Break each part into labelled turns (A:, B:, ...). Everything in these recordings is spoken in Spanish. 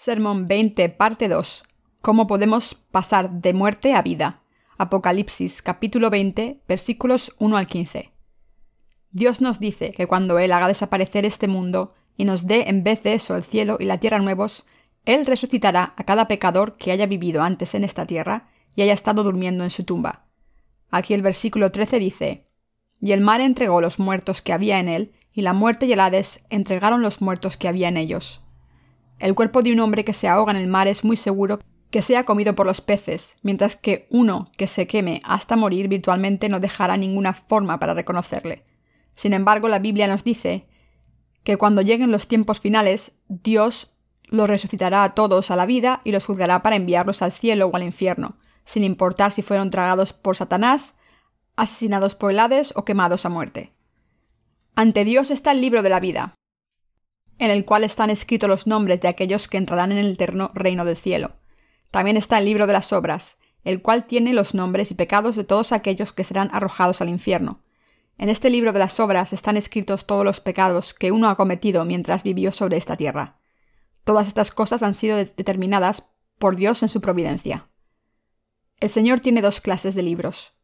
A: Sermón 20, parte 2. ¿Cómo podemos pasar de muerte a vida? Apocalipsis capítulo 20, versículos 1 al 15. Dios nos dice que cuando Él haga desaparecer este mundo y nos dé en vez de eso el cielo y la tierra nuevos, Él resucitará a cada pecador que haya vivido antes en esta tierra y haya estado durmiendo en su tumba. Aquí el versículo 13 dice, Y el mar entregó los muertos que había en él, y la muerte y el Hades entregaron los muertos que había en ellos el cuerpo de un hombre que se ahoga en el mar es muy seguro que sea comido por los peces, mientras que uno que se queme hasta morir virtualmente no dejará ninguna forma para reconocerle. Sin embargo, la Biblia nos dice que cuando lleguen los tiempos finales, Dios los resucitará a todos a la vida y los juzgará para enviarlos al cielo o al infierno, sin importar si fueron tragados por Satanás, asesinados por el Hades o quemados a muerte. Ante Dios está el libro de la vida, en el cual están escritos los nombres de aquellos que entrarán en el eterno reino del cielo. También está el libro de las obras, el cual tiene los nombres y pecados de todos aquellos que serán arrojados al infierno. En este libro de las obras están escritos todos los pecados que uno ha cometido mientras vivió sobre esta tierra. Todas estas cosas han sido determinadas por Dios en su providencia. El Señor tiene dos clases de libros.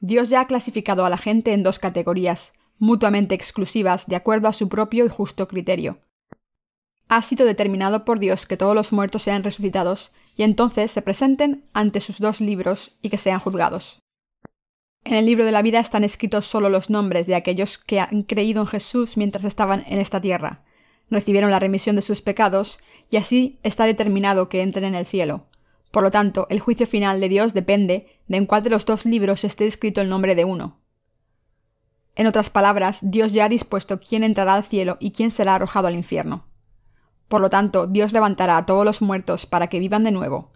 A: Dios ya ha clasificado a la gente en dos categorías, mutuamente exclusivas de acuerdo a su propio y justo criterio. Ha sido determinado por Dios que todos los muertos sean resucitados y entonces se presenten ante sus dos libros y que sean juzgados. En el libro de la vida están escritos solo los nombres de aquellos que han creído en Jesús mientras estaban en esta tierra, recibieron la remisión de sus pecados y así está determinado que entren en el cielo. Por lo tanto, el juicio final de Dios depende de en cuál de los dos libros esté escrito el nombre de uno. En otras palabras, Dios ya ha dispuesto quién entrará al cielo y quién será arrojado al infierno. Por lo tanto, Dios levantará a todos los muertos para que vivan de nuevo.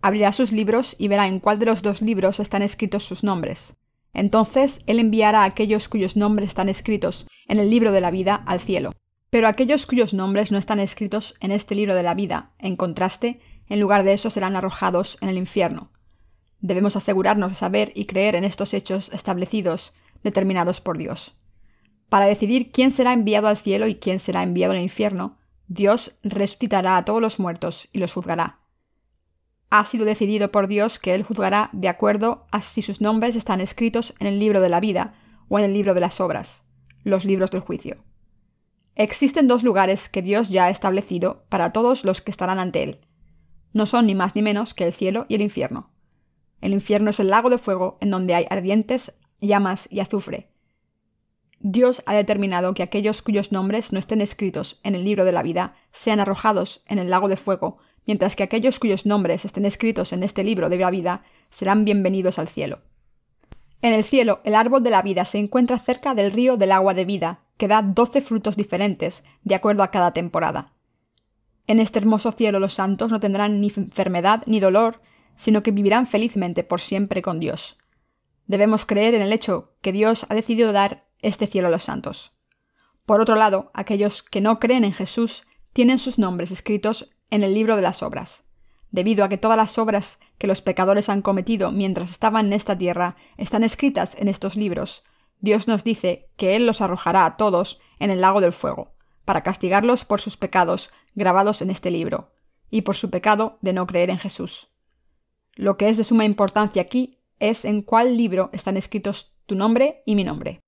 A: Abrirá sus libros y verá en cuál de los dos libros están escritos sus nombres. Entonces Él enviará a aquellos cuyos nombres están escritos en el libro de la vida al cielo. Pero aquellos cuyos nombres no están escritos en este libro de la vida, en contraste, en lugar de eso serán arrojados en el infierno. Debemos asegurarnos de saber y creer en estos hechos establecidos determinados por Dios. Para decidir quién será enviado al cielo y quién será enviado al infierno, Dios resucitará a todos los muertos y los juzgará. Ha sido decidido por Dios que Él juzgará de acuerdo a si sus nombres están escritos en el libro de la vida o en el libro de las obras, los libros del juicio. Existen dos lugares que Dios ya ha establecido para todos los que estarán ante Él. No son ni más ni menos que el cielo y el infierno. El infierno es el lago de fuego en donde hay ardientes llamas y azufre. Dios ha determinado que aquellos cuyos nombres no estén escritos en el libro de la vida sean arrojados en el lago de fuego, mientras que aquellos cuyos nombres estén escritos en este libro de la vida serán bienvenidos al cielo. En el cielo, el árbol de la vida se encuentra cerca del río del agua de vida, que da doce frutos diferentes, de acuerdo a cada temporada. En este hermoso cielo los santos no tendrán ni enfermedad ni dolor, sino que vivirán felizmente por siempre con Dios. Debemos creer en el hecho que Dios ha decidido dar este cielo a los santos. Por otro lado, aquellos que no creen en Jesús tienen sus nombres escritos en el libro de las obras. Debido a que todas las obras que los pecadores han cometido mientras estaban en esta tierra están escritas en estos libros, Dios nos dice que Él los arrojará a todos en el lago del fuego, para castigarlos por sus pecados grabados en este libro, y por su pecado de no creer en Jesús. Lo que es de suma importancia aquí es en cuál libro están escritos tu nombre y mi nombre.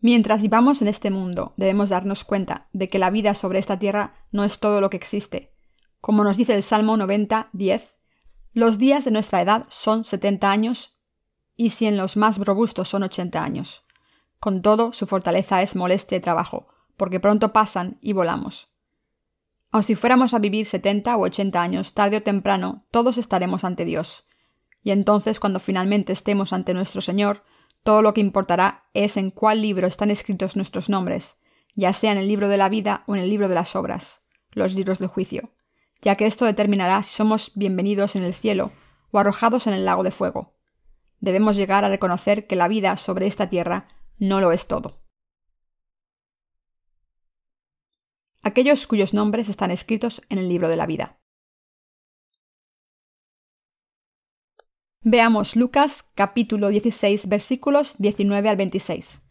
A: Mientras vivamos en este mundo, debemos darnos cuenta de que la vida sobre esta tierra no es todo lo que existe. Como nos dice el Salmo 90, 10, los días de nuestra edad son 70 años y si en los más robustos son 80 años. Con todo, su fortaleza es molestia y trabajo, porque pronto pasan y volamos. Aun si fuéramos a vivir 70 o 80 años, tarde o temprano, todos estaremos ante Dios. Y entonces, cuando finalmente estemos ante nuestro Señor, todo lo que importará es en cuál libro están escritos nuestros nombres, ya sea en el libro de la vida o en el libro de las obras, los libros del juicio, ya que esto determinará si somos bienvenidos en el cielo o arrojados en el lago de fuego. Debemos llegar a reconocer que la vida sobre esta tierra no lo es todo. Aquellos cuyos nombres están escritos en el libro de la vida. Veamos Lucas capítulo 16 versículos 19 al 26.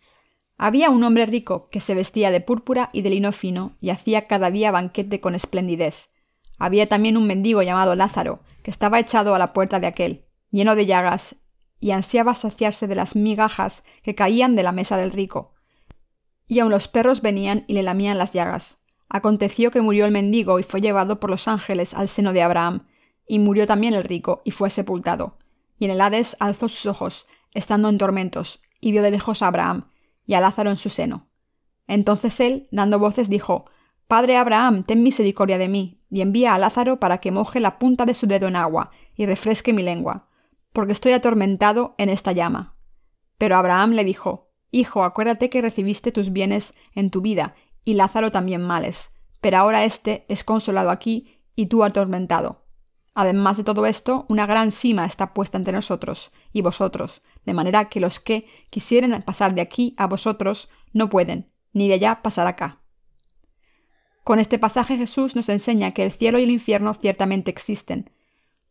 A: Había un hombre rico que se vestía de púrpura y de lino fino y hacía cada día banquete con esplendidez. Había también un mendigo llamado Lázaro, que estaba echado a la puerta de aquel, lleno de llagas, y ansiaba saciarse de las migajas que caían de la mesa del rico. Y aun los perros venían y le lamían las llagas. Aconteció que murió el mendigo y fue llevado por los ángeles al seno de Abraham, y murió también el rico y fue sepultado. Y en el Hades alzó sus ojos, estando en tormentos, y vio de lejos a Abraham, y a Lázaro en su seno. Entonces él, dando voces, dijo Padre Abraham, ten misericordia de mí, y envía a Lázaro para que moje la punta de su dedo en agua, y refresque mi lengua, porque estoy atormentado en esta llama. Pero Abraham le dijo Hijo, acuérdate que recibiste tus bienes en tu vida, y Lázaro también males, pero ahora éste es consolado aquí y tú atormentado. Además de todo esto, una gran sima está puesta entre nosotros y vosotros, de manera que los que quisieren pasar de aquí a vosotros no pueden, ni de allá pasar acá. Con este pasaje Jesús nos enseña que el cielo y el infierno ciertamente existen.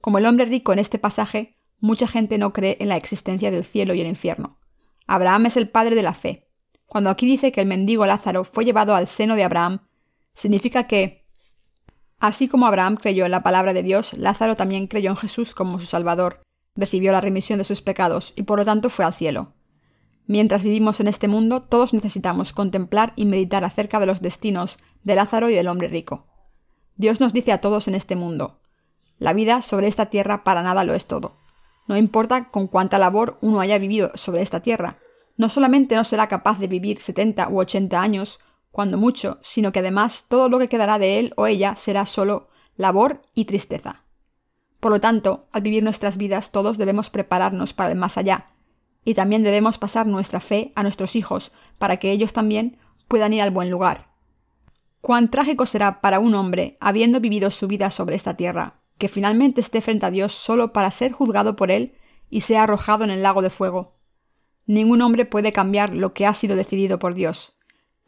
A: Como el hombre rico en este pasaje, mucha gente no cree en la existencia del cielo y el infierno. Abraham es el padre de la fe, cuando aquí dice que el mendigo Lázaro fue llevado al seno de Abraham, significa que, así como Abraham creyó en la palabra de Dios, Lázaro también creyó en Jesús como su Salvador, recibió la remisión de sus pecados y por lo tanto fue al cielo. Mientras vivimos en este mundo, todos necesitamos contemplar y meditar acerca de los destinos de Lázaro y del hombre rico. Dios nos dice a todos en este mundo, la vida sobre esta tierra para nada lo es todo. No importa con cuánta labor uno haya vivido sobre esta tierra, no solamente no será capaz de vivir 70 u 80 años, cuando mucho, sino que además todo lo que quedará de él o ella será solo labor y tristeza. Por lo tanto, al vivir nuestras vidas todos debemos prepararnos para el más allá, y también debemos pasar nuestra fe a nuestros hijos, para que ellos también puedan ir al buen lugar. Cuán trágico será para un hombre, habiendo vivido su vida sobre esta tierra, que finalmente esté frente a Dios solo para ser juzgado por él y sea arrojado en el lago de fuego. Ningún hombre puede cambiar lo que ha sido decidido por Dios.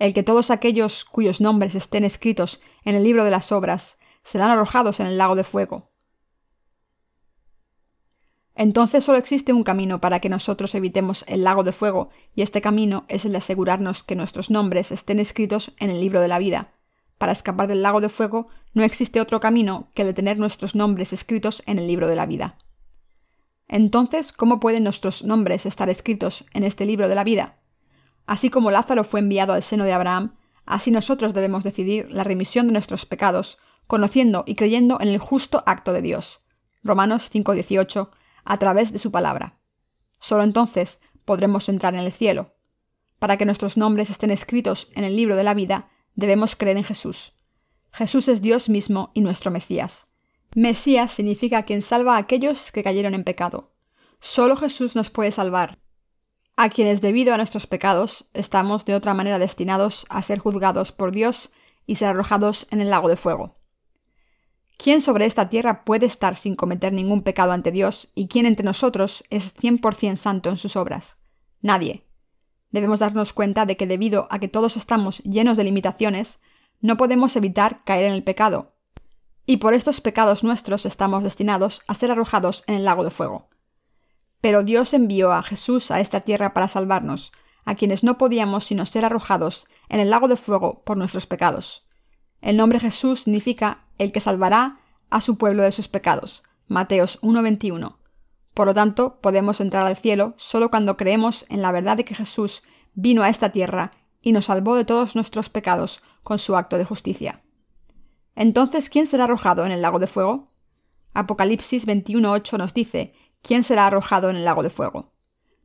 A: El que todos aquellos cuyos nombres estén escritos en el libro de las obras serán arrojados en el lago de fuego. Entonces solo existe un camino para que nosotros evitemos el lago de fuego, y este camino es el de asegurarnos que nuestros nombres estén escritos en el libro de la vida. Para escapar del lago de fuego no existe otro camino que el de tener nuestros nombres escritos en el libro de la vida. Entonces, ¿cómo pueden nuestros nombres estar escritos en este libro de la vida? Así como Lázaro fue enviado al seno de Abraham, así nosotros debemos decidir la remisión de nuestros pecados, conociendo y creyendo en el justo acto de Dios. Romanos 5:18, a través de su palabra. Solo entonces podremos entrar en el cielo. Para que nuestros nombres estén escritos en el libro de la vida, debemos creer en Jesús. Jesús es Dios mismo y nuestro Mesías. Mesías significa quien salva a aquellos que cayeron en pecado. Solo Jesús nos puede salvar. A quienes debido a nuestros pecados estamos de otra manera destinados a ser juzgados por Dios y ser arrojados en el lago de fuego. ¿Quién sobre esta tierra puede estar sin cometer ningún pecado ante Dios y quién entre nosotros es 100% santo en sus obras? Nadie. Debemos darnos cuenta de que debido a que todos estamos llenos de limitaciones, no podemos evitar caer en el pecado, y por estos pecados nuestros estamos destinados a ser arrojados en el lago de fuego. Pero Dios envió a Jesús a esta tierra para salvarnos, a quienes no podíamos sino ser arrojados en el lago de fuego por nuestros pecados. El nombre Jesús significa el que salvará a su pueblo de sus pecados. Mateos 1:21. Por lo tanto, podemos entrar al cielo solo cuando creemos en la verdad de que Jesús vino a esta tierra y nos salvó de todos nuestros pecados con su acto de justicia. Entonces, ¿quién será arrojado en el lago de fuego? Apocalipsis 21.8 nos dice, ¿quién será arrojado en el lago de fuego?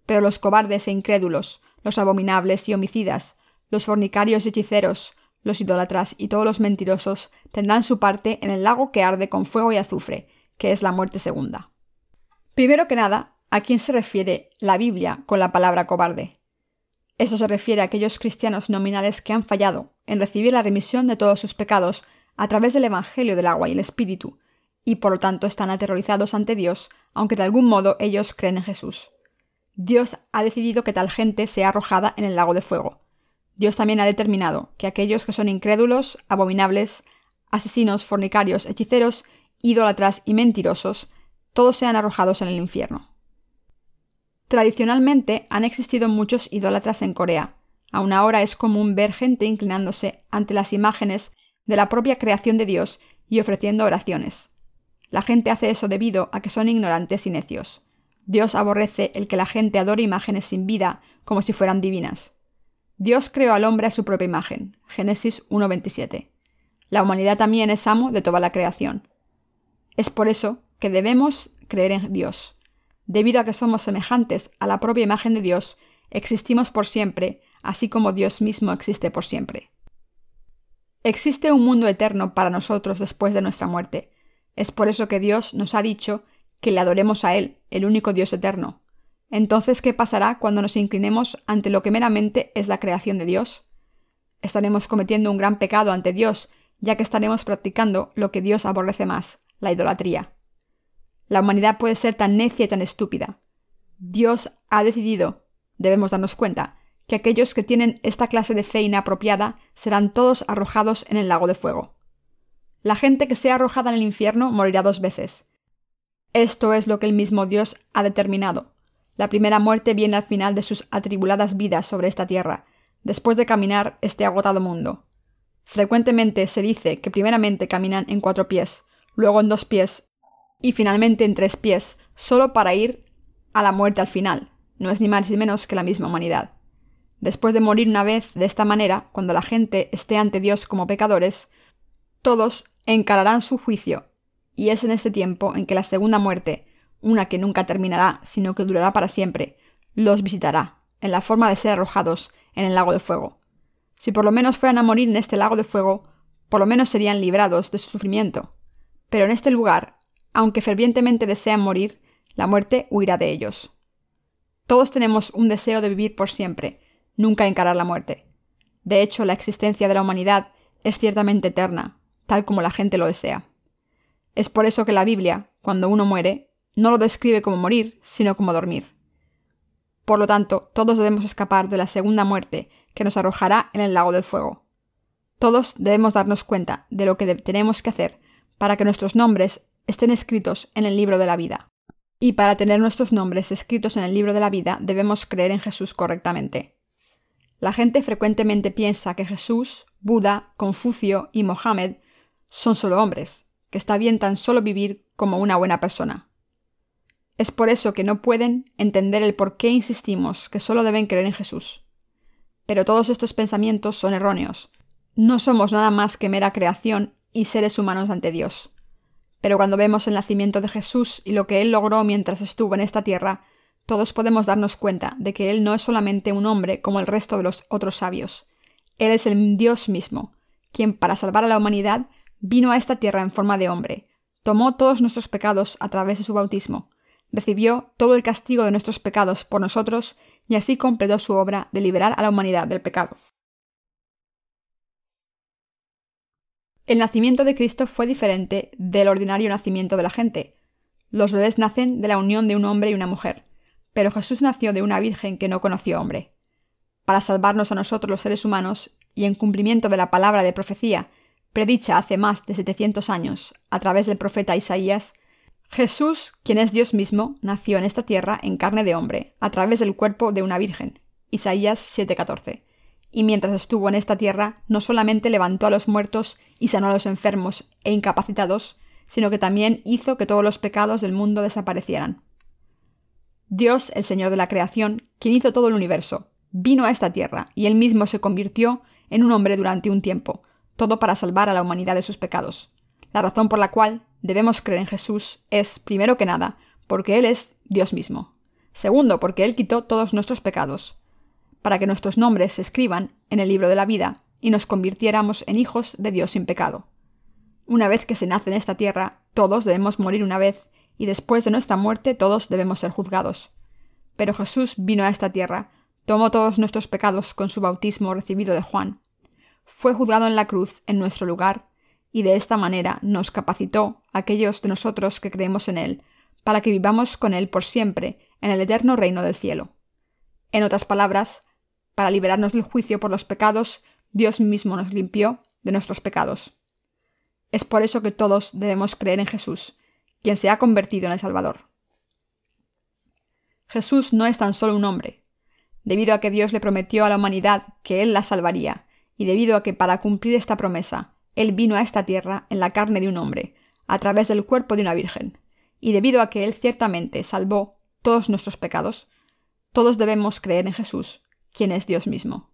A: Pero los cobardes e incrédulos, los abominables y homicidas, los fornicarios y hechiceros, los idólatras y todos los mentirosos tendrán su parte en el lago que arde con fuego y azufre, que es la muerte segunda. Primero que nada, ¿a quién se refiere la Biblia con la palabra cobarde? Eso se refiere a aquellos cristianos nominales que han fallado en recibir la remisión de todos sus pecados a través del Evangelio del agua y el Espíritu, y por lo tanto están aterrorizados ante Dios, aunque de algún modo ellos creen en Jesús. Dios ha decidido que tal gente sea arrojada en el lago de fuego. Dios también ha determinado que aquellos que son incrédulos, abominables, asesinos, fornicarios, hechiceros, idólatras y mentirosos, todos sean arrojados en el infierno. Tradicionalmente han existido muchos idólatras en Corea. Aún ahora es común ver gente inclinándose ante las imágenes de la propia creación de Dios y ofreciendo oraciones. La gente hace eso debido a que son ignorantes y necios. Dios aborrece el que la gente adore imágenes sin vida como si fueran divinas. Dios creó al hombre a su propia imagen. Génesis 1.27. La humanidad también es amo de toda la creación. Es por eso que debemos creer en Dios. Debido a que somos semejantes a la propia imagen de Dios, existimos por siempre, así como Dios mismo existe por siempre. Existe un mundo eterno para nosotros después de nuestra muerte. Es por eso que Dios nos ha dicho que le adoremos a Él, el único Dios eterno. Entonces, ¿qué pasará cuando nos inclinemos ante lo que meramente es la creación de Dios? Estaremos cometiendo un gran pecado ante Dios, ya que estaremos practicando lo que Dios aborrece más, la idolatría. La humanidad puede ser tan necia y tan estúpida. Dios ha decidido, debemos darnos cuenta, que aquellos que tienen esta clase de fe inapropiada serán todos arrojados en el lago de fuego. La gente que sea arrojada en el infierno morirá dos veces. Esto es lo que el mismo Dios ha determinado. La primera muerte viene al final de sus atribuladas vidas sobre esta tierra, después de caminar este agotado mundo. Frecuentemente se dice que primeramente caminan en cuatro pies, luego en dos pies y finalmente en tres pies, solo para ir a la muerte al final. No es ni más ni menos que la misma humanidad. Después de morir una vez de esta manera, cuando la gente esté ante Dios como pecadores, todos encararán su juicio, y es en este tiempo en que la segunda muerte, una que nunca terminará, sino que durará para siempre, los visitará, en la forma de ser arrojados en el lago de fuego. Si por lo menos fueran a morir en este lago de fuego, por lo menos serían librados de su sufrimiento. Pero en este lugar, aunque fervientemente desean morir, la muerte huirá de ellos. Todos tenemos un deseo de vivir por siempre, nunca encarar la muerte. De hecho, la existencia de la humanidad es ciertamente eterna, tal como la gente lo desea. Es por eso que la Biblia, cuando uno muere, no lo describe como morir, sino como dormir. Por lo tanto, todos debemos escapar de la segunda muerte que nos arrojará en el lago del fuego. Todos debemos darnos cuenta de lo que tenemos que hacer para que nuestros nombres estén escritos en el libro de la vida. Y para tener nuestros nombres escritos en el libro de la vida debemos creer en Jesús correctamente. La gente frecuentemente piensa que Jesús, Buda, Confucio y Mohammed son solo hombres, que está bien tan solo vivir como una buena persona. Es por eso que no pueden entender el por qué insistimos que solo deben creer en Jesús. Pero todos estos pensamientos son erróneos. No somos nada más que mera creación y seres humanos ante Dios. Pero cuando vemos el nacimiento de Jesús y lo que Él logró mientras estuvo en esta tierra, todos podemos darnos cuenta de que Él no es solamente un hombre como el resto de los otros sabios. Él es el Dios mismo, quien para salvar a la humanidad vino a esta tierra en forma de hombre, tomó todos nuestros pecados a través de su bautismo, recibió todo el castigo de nuestros pecados por nosotros y así completó su obra de liberar a la humanidad del pecado. El nacimiento de Cristo fue diferente del ordinario nacimiento de la gente. Los bebés nacen de la unión de un hombre y una mujer, pero Jesús nació de una virgen que no conoció hombre. Para salvarnos a nosotros los seres humanos, y en cumplimiento de la palabra de profecía predicha hace más de 700 años a través del profeta Isaías, Jesús, quien es Dios mismo, nació en esta tierra en carne de hombre, a través del cuerpo de una virgen. Isaías 7:14. Y mientras estuvo en esta tierra, no solamente levantó a los muertos y sanó a los enfermos e incapacitados, sino que también hizo que todos los pecados del mundo desaparecieran. Dios, el Señor de la creación, quien hizo todo el universo, vino a esta tierra y él mismo se convirtió en un hombre durante un tiempo, todo para salvar a la humanidad de sus pecados. La razón por la cual debemos creer en Jesús es, primero que nada, porque Él es Dios mismo. Segundo, porque Él quitó todos nuestros pecados, para que nuestros nombres se escriban en el libro de la vida y nos convirtiéramos en hijos de Dios sin pecado. Una vez que se nace en esta tierra, todos debemos morir una vez, y después de nuestra muerte todos debemos ser juzgados. Pero Jesús vino a esta tierra, tomó todos nuestros pecados con su bautismo recibido de Juan, fue juzgado en la cruz en nuestro lugar, y de esta manera nos capacitó, aquellos de nosotros que creemos en Él, para que vivamos con Él por siempre en el eterno reino del cielo. En otras palabras, para liberarnos del juicio por los pecados, Dios mismo nos limpió de nuestros pecados. Es por eso que todos debemos creer en Jesús, quien se ha convertido en el Salvador. Jesús no es tan solo un hombre. Debido a que Dios le prometió a la humanidad que Él la salvaría, y debido a que para cumplir esta promesa, Él vino a esta tierra en la carne de un hombre, a través del cuerpo de una virgen, y debido a que Él ciertamente salvó todos nuestros pecados, todos debemos creer en Jesús, quien es Dios mismo.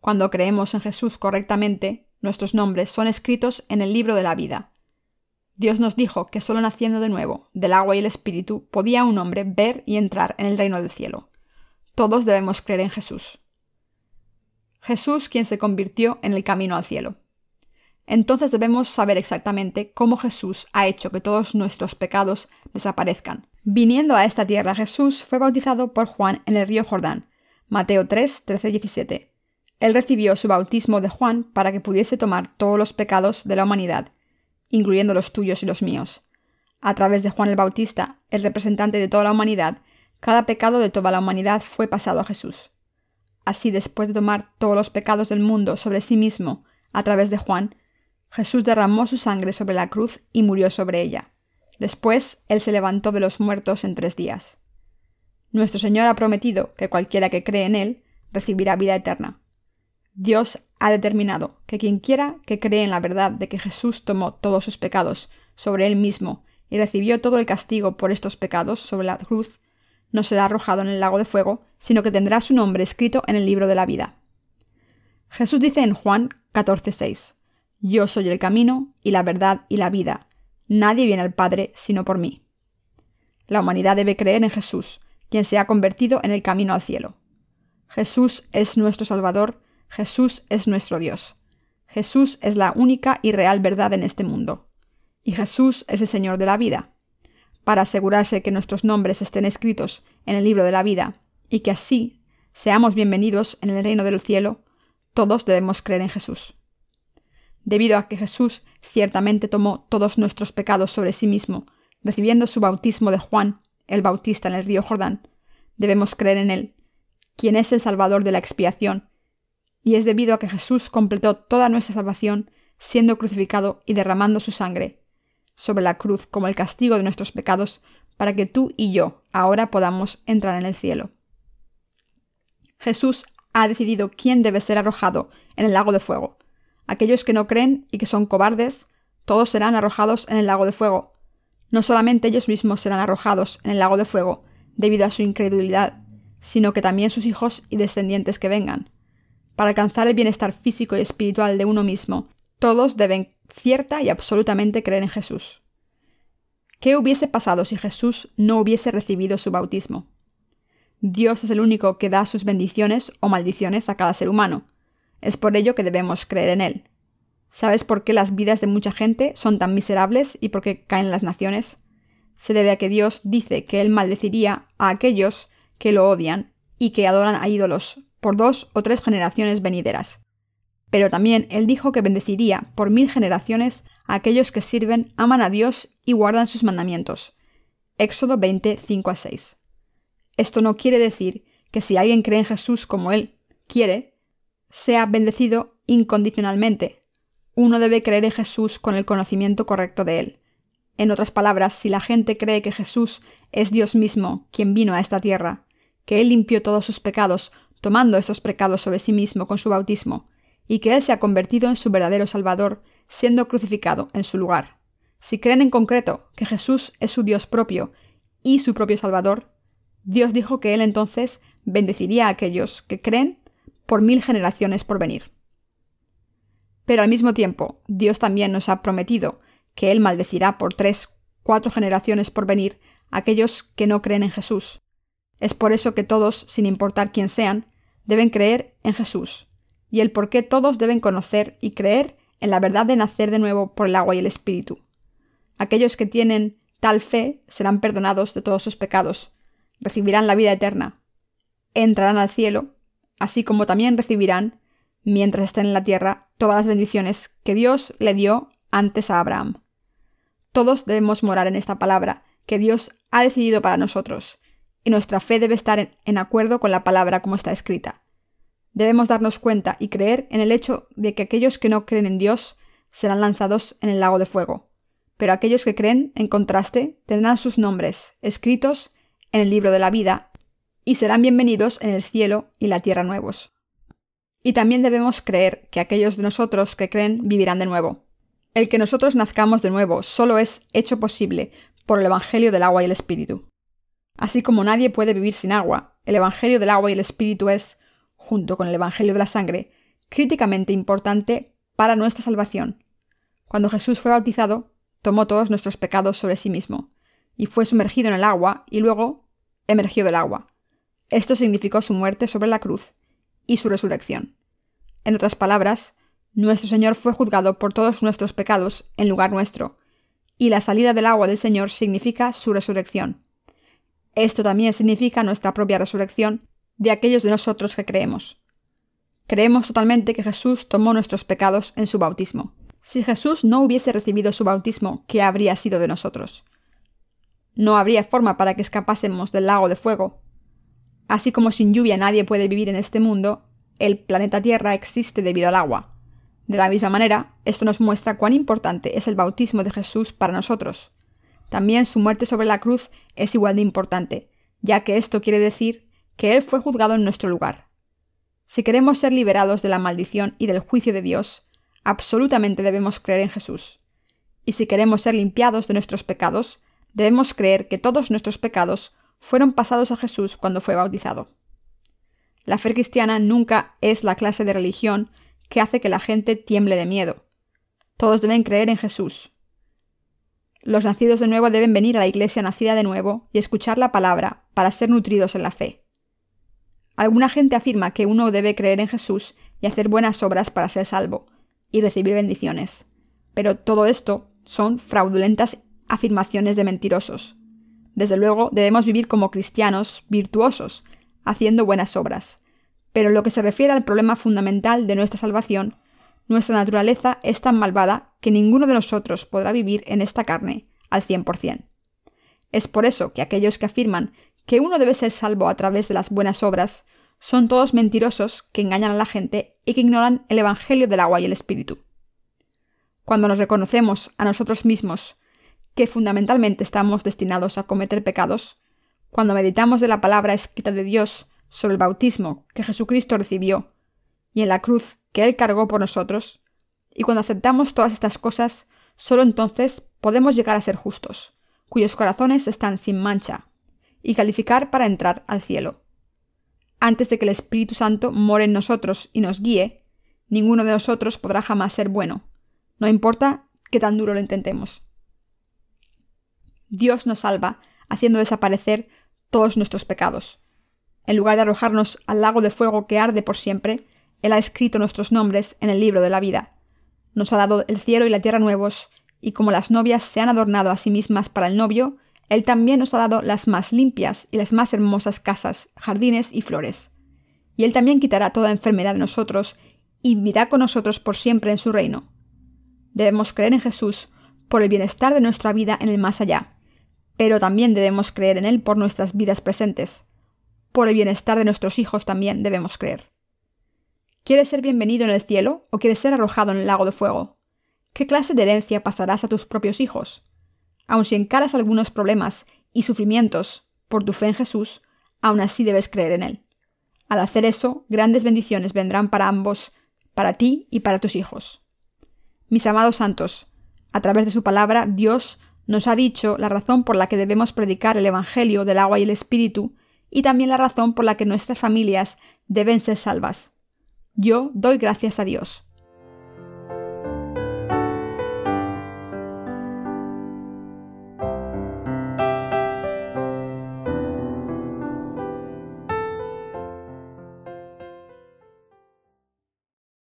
A: Cuando creemos en Jesús correctamente, nuestros nombres son escritos en el libro de la vida. Dios nos dijo que solo naciendo de nuevo, del agua y el espíritu, podía un hombre ver y entrar en el reino del cielo. Todos debemos creer en Jesús. Jesús quien se convirtió en el camino al cielo. Entonces debemos saber exactamente cómo Jesús ha hecho que todos nuestros pecados desaparezcan. Viniendo a esta tierra, Jesús fue bautizado por Juan en el río Jordán. Mateo 3, 13, 17. Él recibió su bautismo de Juan para que pudiese tomar todos los pecados de la humanidad, incluyendo los tuyos y los míos. A través de Juan el Bautista, el representante de toda la humanidad, cada pecado de toda la humanidad fue pasado a Jesús. Así, después de tomar todos los pecados del mundo sobre sí mismo, a través de Juan, Jesús derramó su sangre sobre la cruz y murió sobre ella. Después, Él se levantó de los muertos en tres días. Nuestro Señor ha prometido que cualquiera que cree en Él recibirá vida eterna. Dios ha determinado que quien quiera que cree en la verdad de que Jesús tomó todos sus pecados sobre Él mismo y recibió todo el castigo por estos pecados sobre la cruz, no será arrojado en el lago de fuego, sino que tendrá su nombre escrito en el libro de la vida. Jesús dice en Juan 14:6, Yo soy el camino y la verdad y la vida. Nadie viene al Padre sino por mí. La humanidad debe creer en Jesús, quien se ha convertido en el camino al cielo. Jesús es nuestro Salvador, Jesús es nuestro Dios. Jesús es la única y real verdad en este mundo. Y Jesús es el Señor de la vida. Para asegurarse que nuestros nombres estén escritos en el libro de la vida y que así seamos bienvenidos en el reino del cielo, todos debemos creer en Jesús. Debido a que Jesús ciertamente tomó todos nuestros pecados sobre sí mismo, recibiendo su bautismo de Juan, el Bautista en el río Jordán, debemos creer en Él, quien es el Salvador de la expiación, y es debido a que Jesús completó toda nuestra salvación siendo crucificado y derramando su sangre sobre la cruz como el castigo de nuestros pecados, para que tú y yo ahora podamos entrar en el cielo. Jesús ha decidido quién debe ser arrojado en el lago de fuego, Aquellos que no creen y que son cobardes, todos serán arrojados en el lago de fuego. No solamente ellos mismos serán arrojados en el lago de fuego debido a su incredulidad, sino que también sus hijos y descendientes que vengan. Para alcanzar el bienestar físico y espiritual de uno mismo, todos deben cierta y absolutamente creer en Jesús. ¿Qué hubiese pasado si Jesús no hubiese recibido su bautismo? Dios es el único que da sus bendiciones o maldiciones a cada ser humano. Es por ello que debemos creer en Él. ¿Sabes por qué las vidas de mucha gente son tan miserables y por qué caen las naciones? Se debe a que Dios dice que Él maldeciría a aquellos que lo odian y que adoran a ídolos por dos o tres generaciones venideras. Pero también Él dijo que bendeciría por mil generaciones a aquellos que sirven, aman a Dios y guardan sus mandamientos. Éxodo 20, 5 a 6. Esto no quiere decir que si alguien cree en Jesús como Él quiere, sea bendecido incondicionalmente. Uno debe creer en Jesús con el conocimiento correcto de Él. En otras palabras, si la gente cree que Jesús es Dios mismo quien vino a esta tierra, que Él limpió todos sus pecados, tomando estos pecados sobre sí mismo con su bautismo, y que Él se ha convertido en su verdadero Salvador, siendo crucificado en su lugar. Si creen en concreto que Jesús es su Dios propio y su propio Salvador, Dios dijo que Él entonces bendeciría a aquellos que creen por mil generaciones por venir. Pero al mismo tiempo, Dios también nos ha prometido que Él maldecirá por tres, cuatro generaciones por venir a aquellos que no creen en Jesús. Es por eso que todos, sin importar quién sean, deben creer en Jesús, y el por qué todos deben conocer y creer en la verdad de nacer de nuevo por el agua y el Espíritu. Aquellos que tienen tal fe serán perdonados de todos sus pecados, recibirán la vida eterna, entrarán al cielo así como también recibirán, mientras estén en la tierra, todas las bendiciones que Dios le dio antes a Abraham. Todos debemos morar en esta palabra que Dios ha decidido para nosotros, y nuestra fe debe estar en, acuerdo con la palabra como está escrita. Debemos darnos cuenta y creer en el hecho de que aquellos que no creen en Dios serán lanzados en el lago de fuego, pero aquellos que creen, en contraste, tendrán sus nombres escritos en el libro de la vida y serán bienvenidos en el cielo y la tierra nuevos. Y también debemos creer que aquellos de nosotros que creen vivirán de nuevo. El que nosotros nazcamos de nuevo solo es hecho posible por el Evangelio del agua y el Espíritu. Así como nadie puede vivir sin agua, el Evangelio del agua y el Espíritu es, junto con el Evangelio de la sangre, críticamente importante para nuestra salvación. Cuando Jesús fue bautizado, tomó todos nuestros pecados sobre sí mismo, y fue sumergido en el agua, y luego emergió del agua. Esto significó su muerte sobre la cruz y su resurrección. En otras palabras, nuestro Señor fue juzgado por todos nuestros pecados en lugar nuestro, y la salida del agua del Señor significa su resurrección. Esto también significa nuestra propia resurrección de aquellos de nosotros que creemos. Creemos totalmente que Jesús tomó nuestros pecados en su bautismo. Si Jesús no hubiese recibido su bautismo, ¿qué habría sido de nosotros? No habría forma para que escapásemos del lago de fuego. Así como sin lluvia nadie puede vivir en este mundo, el planeta Tierra existe debido al agua. De la misma manera, esto nos muestra cuán importante es el bautismo de Jesús para nosotros. También su muerte sobre la cruz es igual de importante, ya que esto quiere decir que Él fue juzgado en nuestro lugar. Si queremos ser liberados de la maldición y del juicio de Dios, absolutamente debemos creer en Jesús. Y si queremos ser limpiados de nuestros pecados, debemos creer que todos nuestros pecados fueron pasados a Jesús cuando fue bautizado. La fe cristiana nunca es la clase de religión que hace que la gente tiemble de miedo. Todos deben creer en Jesús. Los nacidos de nuevo deben venir a la iglesia nacida de nuevo y escuchar la palabra para ser nutridos en la fe. Alguna gente afirma que uno debe creer en Jesús y hacer buenas obras para ser salvo y recibir bendiciones. Pero todo esto son fraudulentas afirmaciones de mentirosos. Desde luego, debemos vivir como cristianos virtuosos, haciendo buenas obras. Pero en lo que se refiere al problema fundamental de nuestra salvación, nuestra naturaleza es tan malvada que ninguno de nosotros podrá vivir en esta carne al 100%. Es por eso que aquellos que afirman que uno debe ser salvo a través de las buenas obras son todos mentirosos que engañan a la gente y que ignoran el Evangelio del agua y el Espíritu. Cuando nos reconocemos a nosotros mismos que fundamentalmente estamos destinados a cometer pecados, cuando meditamos de la palabra escrita de Dios sobre el bautismo que Jesucristo recibió y en la cruz que Él cargó por nosotros, y cuando aceptamos todas estas cosas, solo entonces podemos llegar a ser justos, cuyos corazones están sin mancha, y calificar para entrar al cielo. Antes de que el Espíritu Santo more en nosotros y nos guíe, ninguno de nosotros podrá jamás ser bueno, no importa qué tan duro lo intentemos. Dios nos salva haciendo desaparecer todos nuestros pecados. En lugar de arrojarnos al lago de fuego que arde por siempre, Él ha escrito nuestros nombres en el libro de la vida. Nos ha dado el cielo y la tierra nuevos, y como las novias se han adornado a sí mismas para el novio, Él también nos ha dado las más limpias y las más hermosas casas, jardines y flores. Y Él también quitará toda enfermedad de nosotros y vivirá con nosotros por siempre en su reino. Debemos creer en Jesús por el bienestar de nuestra vida en el más allá, pero también debemos creer en Él por nuestras vidas presentes. Por el bienestar de nuestros hijos también debemos creer. ¿Quieres ser bienvenido en el cielo o quieres ser arrojado en el lago de fuego? ¿Qué clase de herencia pasarás a tus propios hijos? Aun si encaras algunos problemas y sufrimientos por tu fe en Jesús, aún así debes creer en Él. Al hacer eso, grandes bendiciones vendrán para ambos, para ti y para tus hijos. Mis amados santos, a través de su palabra, Dios nos ha dicho la razón por la que debemos predicar el Evangelio del agua y el Espíritu, y también la razón por la que nuestras familias deben ser salvas. Yo doy gracias a Dios.